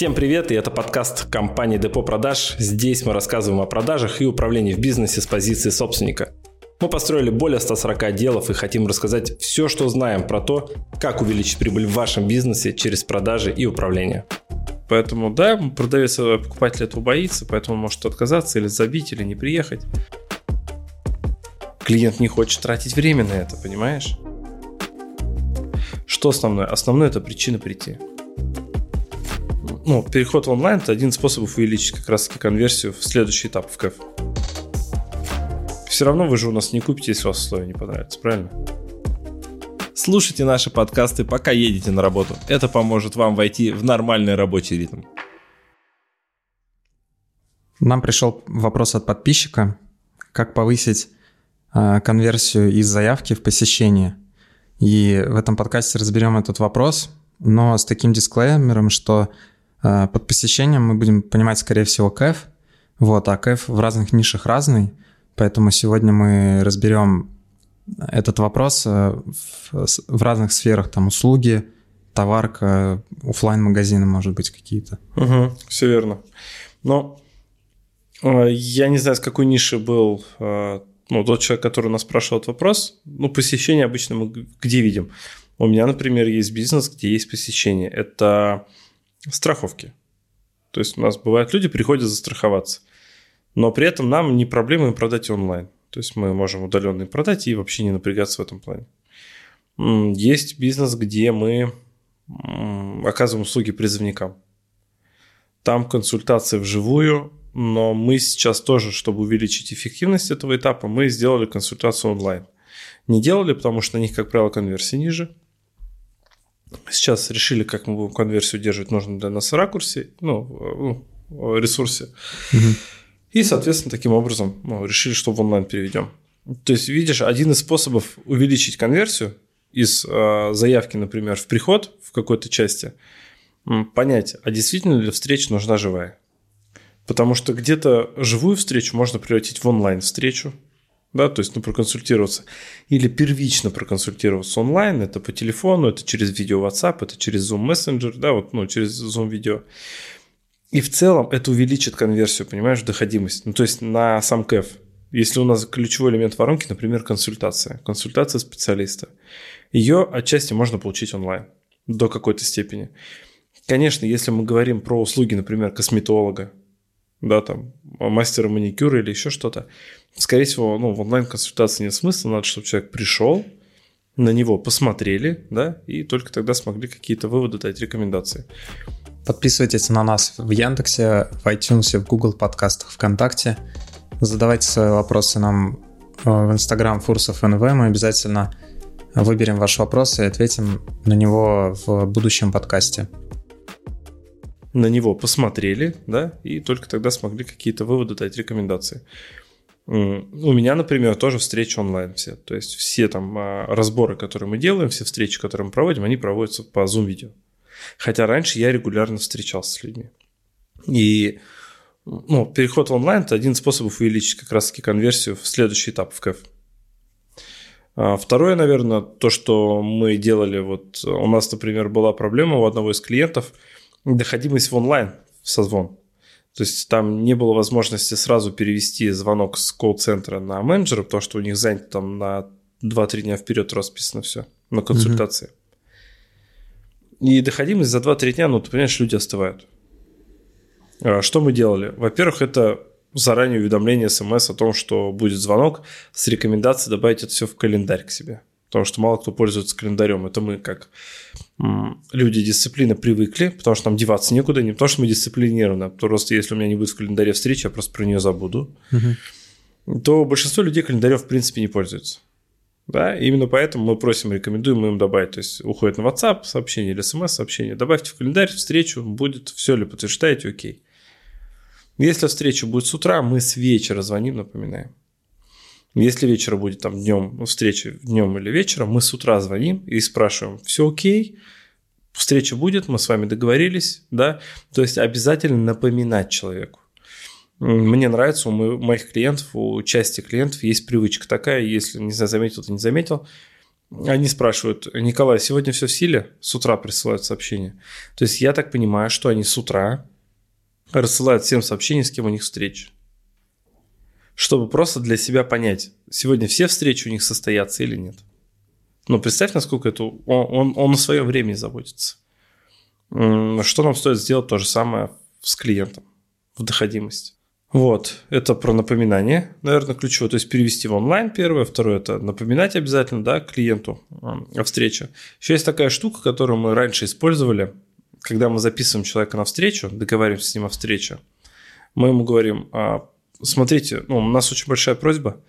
Всем привет, и это подкаст компании Депо Продаж. Здесь мы рассказываем о продажах и управлении в бизнесе с позиции собственника. Мы построили более 140 отделов и хотим рассказать все, что знаем про то, как увеличить прибыль в вашем бизнесе через продажи и управление. Поэтому, да, продавец, э, покупатель этого боится, поэтому он может отказаться или забить, или не приехать. Клиент не хочет тратить время на это, понимаешь? Что основное? Основное – это причина прийти ну, переход в онлайн – это один из способов увеличить как раз-таки конверсию в следующий этап в КЭФ. Все равно вы же у нас не купите, если у вас условия не понравятся, правильно? Слушайте наши подкасты, пока едете на работу. Это поможет вам войти в нормальный рабочий ритм. Нам пришел вопрос от подписчика, как повысить э, конверсию из заявки в посещение. И в этом подкасте разберем этот вопрос, но с таким дисклеймером, что под посещением мы будем понимать, скорее всего, кэф. Вот, а кэф в разных нишах разный, поэтому сегодня мы разберем этот вопрос э, в, в разных сферах, там услуги, товарка, офлайн магазины может быть, какие-то. Угу, все верно. Но э, я не знаю, с какой ниши был ну, тот человек, который у нас спрашивал этот вопрос. Ну, посещение обычно мы где видим? У меня, например, есть бизнес, где есть посещение. Это страховки. То есть у нас бывают люди приходят застраховаться, но при этом нам не проблема им продать онлайн. То есть мы можем удаленно продать и вообще не напрягаться в этом плане. Есть бизнес, где мы оказываем услуги призывникам. Там консультации вживую, но мы сейчас тоже, чтобы увеличить эффективность этого этапа, мы сделали консультацию онлайн. Не делали, потому что на них, как правило, конверсия ниже. Сейчас решили, как мы будем конверсию держать нужно для нас в ракурсе, ну, ну ресурсе. Угу. И, соответственно, таким образом ну, решили, что в онлайн переведем. То есть, видишь, один из способов увеличить конверсию из э, заявки, например, в приход в какой-то части, понять, а действительно ли встреча нужна живая. Потому что где-то живую встречу можно превратить в онлайн встречу, да, то есть, ну, проконсультироваться. Или первично проконсультироваться онлайн, это по телефону, это через видео WhatsApp, это через Zoom Messenger, да, вот, ну, через Zoom видео. И в целом это увеличит конверсию, понимаешь, доходимость. Ну, то есть на сам КЭФ. Если у нас ключевой элемент воронки, например, консультация, консультация специалиста, ее отчасти можно получить онлайн до какой-то степени. Конечно, если мы говорим про услуги, например, косметолога, да, там, мастера маникюра или еще что-то, скорее всего, ну, в онлайн-консультации нет смысла, надо, чтобы человек пришел, на него посмотрели, да, и только тогда смогли какие-то выводы дать, рекомендации. Подписывайтесь на нас в Яндексе, в iTunes, в Google подкастах, ВКонтакте. Задавайте свои вопросы нам э, в Instagram Фурсов НВ. Мы обязательно выберем ваш вопрос и ответим на него в будущем подкасте на него посмотрели, да, и только тогда смогли какие-то выводы дать, рекомендации. У меня, например, тоже встречи онлайн все. То есть все там а, разборы, которые мы делаем, все встречи, которые мы проводим, они проводятся по Zoom-видео. Хотя раньше я регулярно встречался с людьми. И ну, переход в онлайн – это один из способов увеличить как раз-таки конверсию в следующий этап в КЭФ. А второе, наверное, то, что мы делали, вот у нас, например, была проблема у одного из клиентов – доходимость в онлайн, в созвон. То есть там не было возможности сразу перевести звонок с колл-центра на менеджера, потому что у них занято там на 2-3 дня вперед расписано все на консультации. Угу. И доходимость за 2-3 дня, ну, ты понимаешь, люди остывают. А что мы делали? Во-первых, это заранее уведомление смс о том, что будет звонок с рекомендацией добавить это все в календарь к себе потому что мало кто пользуется календарем. Это мы как люди дисциплины привыкли, потому что нам деваться некуда, не потому что мы дисциплинированы, а просто если у меня не будет в календаре встречи, я просто про нее забуду, угу. то большинство людей календарем в принципе не пользуются. Да, именно поэтому мы просим, рекомендуем им добавить. То есть уходит на WhatsApp сообщение или смс сообщение. Добавьте в календарь встречу, будет все ли подтверждаете, окей. Если встреча будет с утра, мы с вечера звоним, напоминаем. Если вечера будет там днем встреча, днем или вечером, мы с утра звоним и спрашиваем, все окей, встреча будет, мы с вами договорились, да, то есть обязательно напоминать человеку. Мне нравится, у моих клиентов, у части клиентов есть привычка такая, если, не знаю, заметил ты не заметил, они спрашивают, Николай, сегодня все в силе? С утра присылают сообщение. То есть я так понимаю, что они с утра рассылают всем сообщения, с кем у них встреча. Чтобы просто для себя понять, сегодня все встречи у них состоятся или нет. Но представь, насколько это он, он, он на свое время заботится. Что нам стоит сделать то же самое с клиентом в доходимости. Вот, это про напоминание, наверное, ключевое. То есть перевести в онлайн первое, второе это напоминать обязательно, да, клиенту о встрече. Еще есть такая штука, которую мы раньше использовали, когда мы записываем человека на встречу, договариваемся с ним о встрече, мы ему говорим, «А, смотрите, ну, у нас очень большая просьба,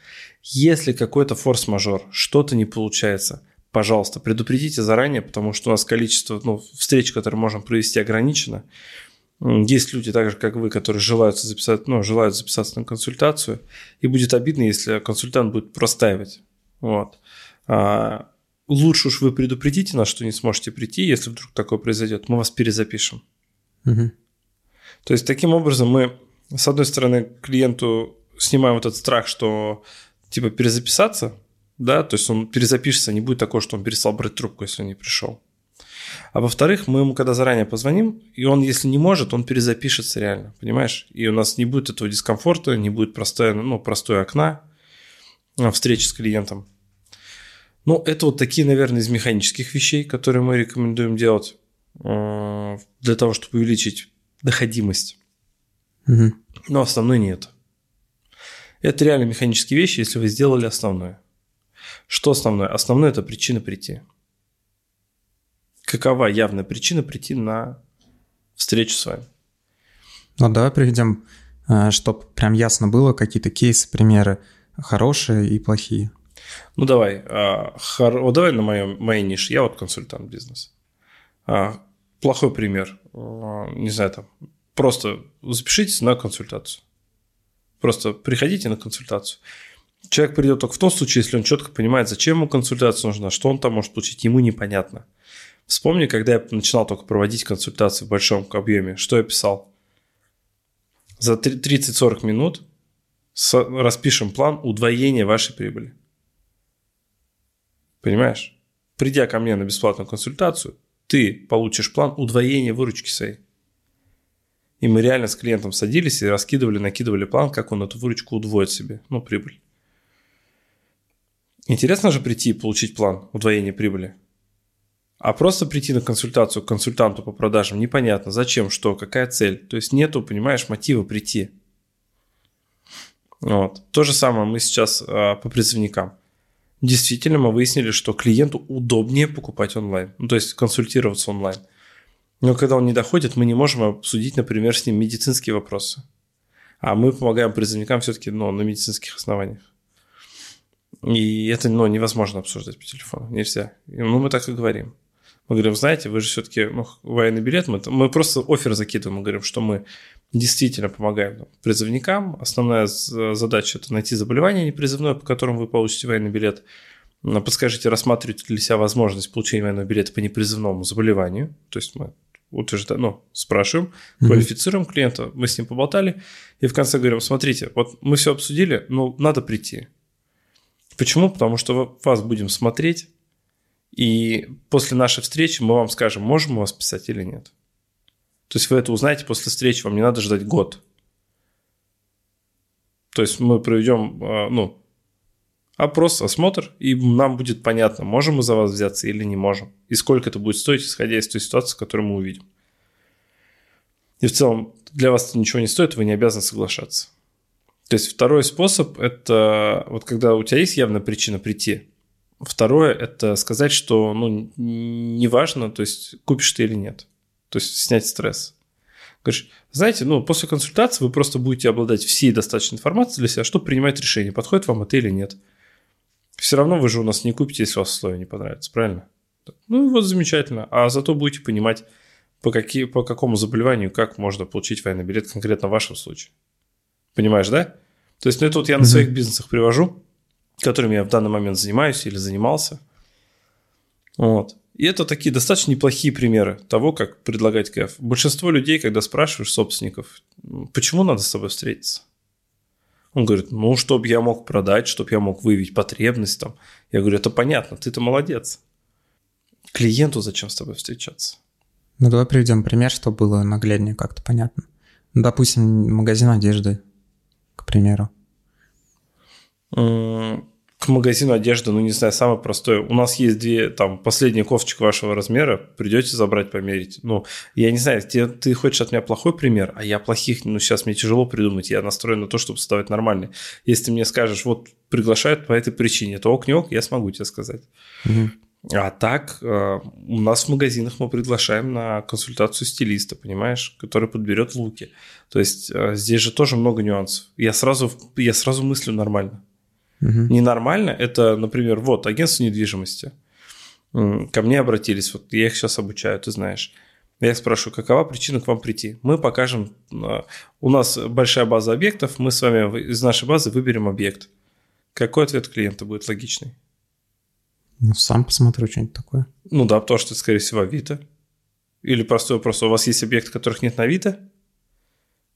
если какой-то форс-мажор, что-то не получается, пожалуйста, предупредите заранее, потому что у нас количество ну, встреч, которые можем провести, ограничено. Есть люди, так же как вы, которые желают, записать, ну, желают записаться на консультацию, и будет обидно, если консультант будет простаивать. Вот. А, лучше уж вы предупредите нас, что не сможете прийти, если вдруг такое произойдет, мы вас перезапишем. Угу. То есть таким образом мы, с одной стороны, клиенту снимаем вот этот страх, что типа перезаписаться, да, то есть он перезапишется, не будет такого, что он перестал брать трубку, если он не пришел. А во-вторых, мы ему когда заранее позвоним, и он, если не может, он перезапишется реально, понимаешь? И у нас не будет этого дискомфорта, не будет простое, ну, простое окна а, встречи с клиентом. Ну, это вот такие, наверное, из механических вещей, которые мы рекомендуем делать э, для того, чтобы увеличить доходимость. Угу. Но основной нет. Это реально механические вещи, если вы сделали основное. Что основное? Основное – это причина прийти какова явная причина прийти на встречу с вами? Ну, давай приведем, э, чтобы прям ясно было, какие-то кейсы, примеры хорошие и плохие. Ну, давай. А, хор... Вот давай на моем, моей нише. Я вот консультант бизнеса. А, плохой пример. А, не знаю, там, просто запишитесь на консультацию. Просто приходите на консультацию. Человек придет только в том случае, если он четко понимает, зачем ему консультация нужна, что он там может получить, ему непонятно. Вспомни, когда я начинал только проводить консультации в большом объеме, что я писал? За 30-40 минут распишем план удвоения вашей прибыли. Понимаешь? Придя ко мне на бесплатную консультацию, ты получишь план удвоения выручки своей. И мы реально с клиентом садились и раскидывали, накидывали план, как он эту выручку удвоит себе, ну, прибыль. Интересно же прийти и получить план удвоения прибыли. А просто прийти на консультацию к консультанту по продажам непонятно, зачем, что, какая цель. То есть нету, понимаешь, мотива прийти. Вот. То же самое мы сейчас а, по призывникам. Действительно, мы выяснили, что клиенту удобнее покупать онлайн, ну, то есть консультироваться онлайн. Но когда он не доходит, мы не можем обсудить, например, с ним медицинские вопросы. А мы помогаем призывникам все-таки ну, на медицинских основаниях. И это ну, невозможно обсуждать по телефону, нельзя. Ну, мы так и говорим. Мы говорим, знаете, вы же все-таки ну, военный билет, мы, мы просто офер закидываем, мы говорим, что мы действительно помогаем призывникам. Основная задача – это найти заболевание непризывное, по которому вы получите военный билет. Подскажите, рассматриваете ли себя возможность получения военного билета по непризывному заболеванию. То есть мы утверждаем, ну, спрашиваем, mm-hmm. квалифицируем клиента, мы с ним поболтали, и в конце говорим, смотрите, вот мы все обсудили, ну, надо прийти. Почему? Потому что вас будем смотреть, и после нашей встречи мы вам скажем, можем мы вас писать или нет. То есть вы это узнаете после встречи, вам не надо ждать год. То есть мы проведем а, ну, опрос, осмотр, и нам будет понятно, можем мы за вас взяться или не можем. И сколько это будет стоить, исходя из той ситуации, которую мы увидим. И в целом для вас это ничего не стоит, вы не обязаны соглашаться. То есть второй способ – это вот когда у тебя есть явная причина прийти, Второе – это сказать, что ну, неважно, то есть купишь ты или нет. То есть снять стресс. Говоришь, знаете, ну, после консультации вы просто будете обладать всей достаточной информацией для себя, чтобы принимать решение, подходит вам это или нет. Все равно вы же у нас не купите, если у вас условия не понравятся, правильно? Ну, вот замечательно. А зато будете понимать, по, какие, по какому заболеванию, как можно получить военный билет конкретно в вашем случае. Понимаешь, да? То есть, ну, это вот я на своих бизнесах привожу которыми я в данный момент занимаюсь или занимался. Вот. И это такие достаточно неплохие примеры того, как предлагать КФ. Большинство людей, когда спрашиваешь собственников, почему надо с тобой встретиться? Он говорит, ну, чтобы я мог продать, чтобы я мог выявить потребность там. Я говорю, это понятно, ты-то молодец. Клиенту зачем с тобой встречаться? Ну, давай приведем пример, чтобы было нагляднее как-то понятно. Ну, допустим, магазин одежды, к примеру. К магазину одежды, ну, не знаю, самое простое. У нас есть две, там, последняя кофточка вашего размера, придете забрать, померить. Ну, я не знаю, ты, ты хочешь от меня плохой пример, а я плохих, ну, сейчас мне тяжело придумать, я настроен на то, чтобы создавать нормальный. Если ты мне скажешь, вот, приглашают по этой причине, то ок, не ок, я смогу тебе сказать. Угу. А так, э, у нас в магазинах мы приглашаем на консультацию стилиста, понимаешь, который подберет луки. То есть э, здесь же тоже много нюансов. Я сразу, я сразу мыслю нормально. Угу. Ненормально – это, например, вот агентство недвижимости. Ко мне обратились, вот я их сейчас обучаю, ты знаешь. Я спрашиваю, какова причина к вам прийти? Мы покажем, э, у нас большая база объектов, мы с вами из нашей базы выберем объект. Какой ответ клиента будет логичный? Ну, сам посмотрю что-нибудь такое. Ну да, потому что это, скорее всего, Авито. Или простой вопрос, у вас есть объекты, которых нет на Авито?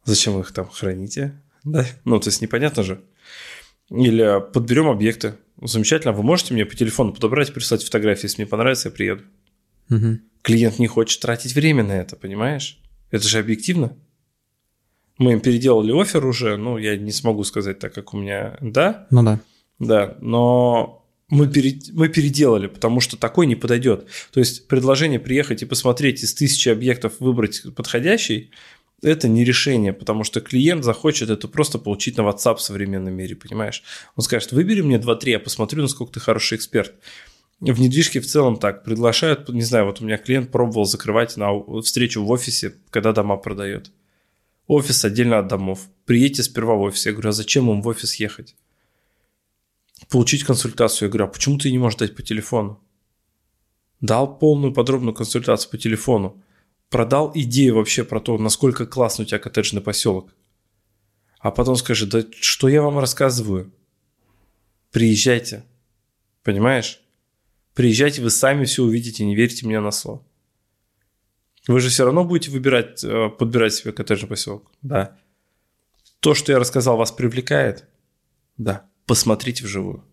Зачем вы их там храните? Да? Ну, то есть непонятно же. Или подберем объекты. Замечательно, вы можете мне по телефону подобрать, прислать фотографии, если мне понравится, я приеду. Угу. Клиент не хочет тратить время на это, понимаешь? Это же объективно. Мы им переделали офер уже, ну, я не смогу сказать так, как у меня, да? Ну да. Да, но мы, пере, мы переделали, потому что такой не подойдет. То есть предложение приехать и посмотреть из тысячи объектов выбрать подходящий, это не решение, потому что клиент захочет это просто получить на WhatsApp в современном мире, понимаешь? Он скажет, выбери мне 2-3, я посмотрю, насколько ты хороший эксперт. В недвижке в целом так, приглашают, не знаю, вот у меня клиент пробовал закрывать на встречу в офисе, когда дома продает. Офис отдельно от домов. Приедьте сперва в офис. Я говорю, а зачем им в офис ехать? получить консультацию. Я говорю, а почему ты не можешь дать по телефону? Дал полную подробную консультацию по телефону. Продал идею вообще про то, насколько классно у тебя коттеджный поселок. А потом скажи, да что я вам рассказываю? Приезжайте. Понимаешь? Приезжайте, вы сами все увидите, не верьте мне на слово. Вы же все равно будете выбирать, э, подбирать себе коттеджный поселок. Да. То, что я рассказал, вас привлекает? Да посмотрите вживую.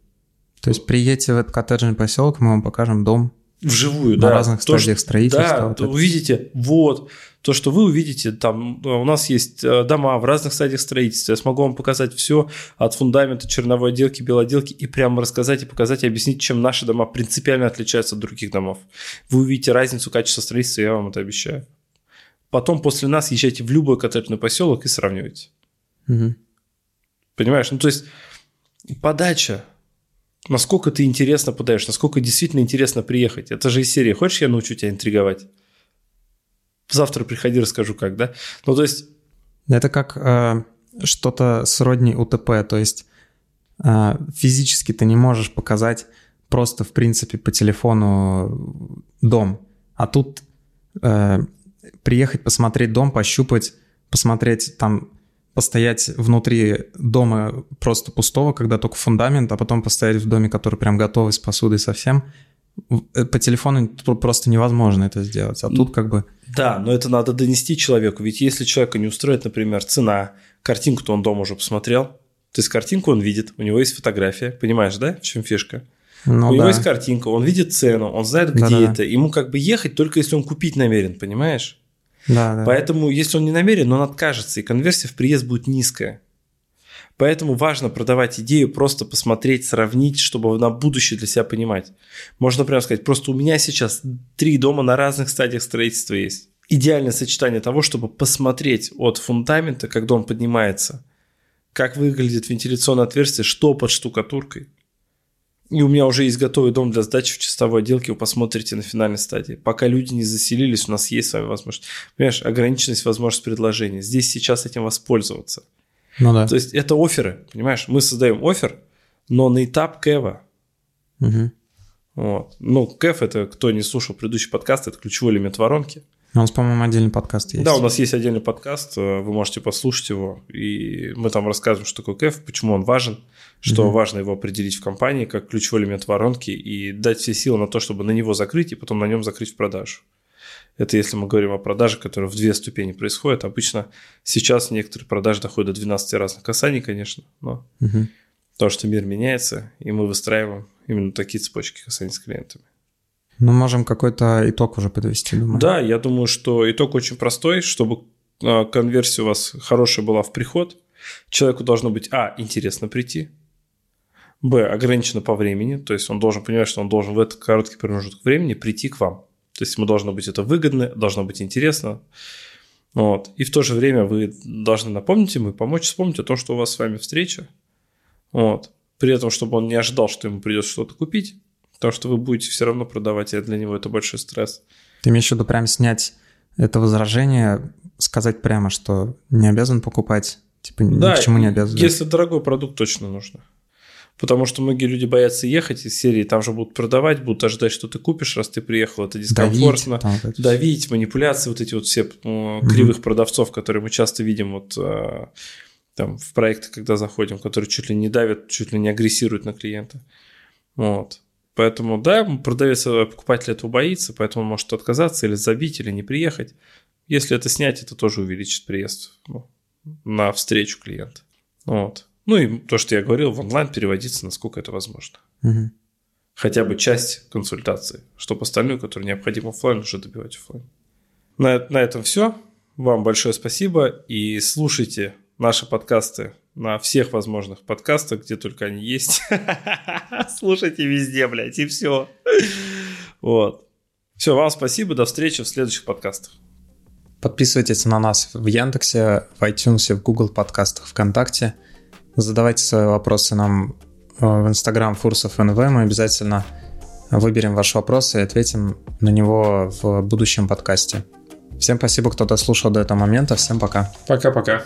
То есть приедете в этот коттеджный поселок, мы вам покажем дом. Вживую, на да. разных то, стадиях строительства. Да, вот увидите, вот, то, что вы увидите, там у нас есть э, дома в разных стадиях строительства. Я смогу вам показать все от фундамента, черновой отделки, белоделки и прямо рассказать и показать и объяснить, чем наши дома принципиально отличаются от других домов. Вы увидите разницу качества строительства, я вам это обещаю. Потом после нас езжайте в любой коттеджный поселок и сравнивайте. Угу. Понимаешь? Ну, то есть подача. Насколько ты интересно подаешь, насколько действительно интересно приехать. Это же из серии «Хочешь, я научу тебя интриговать?» Завтра приходи, расскажу как, да? Ну, то есть... Это как э, что-то сродни УТП, то есть э, физически ты не можешь показать просто, в принципе, по телефону дом. А тут э, приехать, посмотреть дом, пощупать, посмотреть там постоять внутри дома просто пустого, когда только фундамент, а потом постоять в доме, который прям готовый с посудой совсем. Э, по телефону просто невозможно это сделать. А тут как бы... Да, но это надо донести человеку. Ведь если человека не устроит, например, цена, картинку-то он дома уже посмотрел. То есть картинку он видит, у него есть фотография. Понимаешь, да, в чем фишка? Ну, у да. него есть картинка, он видит цену, он знает, где Да-да. это. Ему как бы ехать только если он купить намерен, понимаешь? Да, да. Поэтому, если он не намерен, он откажется, и конверсия в приезд будет низкая. Поэтому важно продавать идею, просто посмотреть, сравнить, чтобы на будущее для себя понимать. Можно прямо сказать, просто у меня сейчас три дома на разных стадиях строительства есть. Идеальное сочетание того, чтобы посмотреть от фундамента, как дом поднимается, как выглядит вентиляционное отверстие, что под штукатуркой – и у меня уже есть готовый дом для сдачи в чистовой отделке, вы посмотрите на финальной стадии. Пока люди не заселились, у нас есть с вами возможность. Понимаешь, ограниченность возможность предложения. Здесь сейчас этим воспользоваться. Ну да. То есть это оферы, понимаешь? Мы создаем офер, но на этап кэва. Угу. Вот. Ну, кэф – это, кто не слушал предыдущий подкаст, это ключевой элемент воронки. У нас, по-моему, отдельный подкаст есть. Да, у нас есть отдельный подкаст, э, вы можете послушать его, и мы там рассказываем, что такое кэф, почему он важен, что угу. важно его определить в компании как ключевой элемент воронки и дать все силы на то, чтобы на него закрыть и потом на нем закрыть в продажу. Это если мы говорим о продаже, которая в две ступени происходит. Обычно сейчас некоторые продажи доходят до 12 разных касаний, конечно, но угу. то, что мир меняется, и мы выстраиваем именно такие цепочки касаний с клиентами. Ну, можем какой-то итог уже подвести, думаю. Да, я думаю, что итог очень простой, чтобы а, конверсия у вас хорошая была в приход. Человеку должно быть, а, интересно прийти, б, ограничено по времени, то есть он должен понимать, что он должен в этот короткий промежуток времени прийти к вам. То есть ему должно быть это выгодно, должно быть интересно. Вот. И в то же время вы должны напомнить ему и помочь вспомнить о том, что у вас с вами встреча. Вот. При этом, чтобы он не ожидал, что ему придется что-то купить, потому что вы будете все равно продавать, и для него это большой стресс. Ты имеешь в виду прям снять это возражение, сказать прямо, что не обязан покупать, типа да, ни к чему не обязан. Если дорогой продукт, точно нужно. Потому что многие люди боятся ехать из серии, там же будут продавать, будут ожидать, что ты купишь, раз ты приехал, это дискомфортно. Давить, там, давить манипуляции, вот эти вот все ну, кривых mm продавцов, которые мы часто видим вот а, там в проекты, когда заходим, которые чуть ли не давят, чуть ли не агрессируют на клиента. Вот. Поэтому, да, продавец, э, покупатель этого боится, поэтому он может отказаться или забить, или не приехать. Если это снять, это тоже увеличит приезд ну, на встречу клиента. Вот. Ну и то, что я говорил, в онлайн переводиться, насколько это возможно. Угу. Хотя бы часть консультации, чтобы остальную, которую необходимо офлайн, уже добивать офлайн. На, на этом все. Вам большое спасибо и слушайте наши подкасты на всех возможных подкастах, где только они есть. Слушайте везде, блядь, и все. Вот. Все, вам спасибо, до встречи в следующих подкастах. Подписывайтесь на нас в Яндексе, в iTunes, в Google подкастах, ВКонтакте. Задавайте свои вопросы нам э, в Instagram Фурсов НВ. Мы обязательно выберем ваш вопрос и ответим на него в будущем подкасте. Всем спасибо, кто дослушал до этого момента. Всем пока. Пока-пока.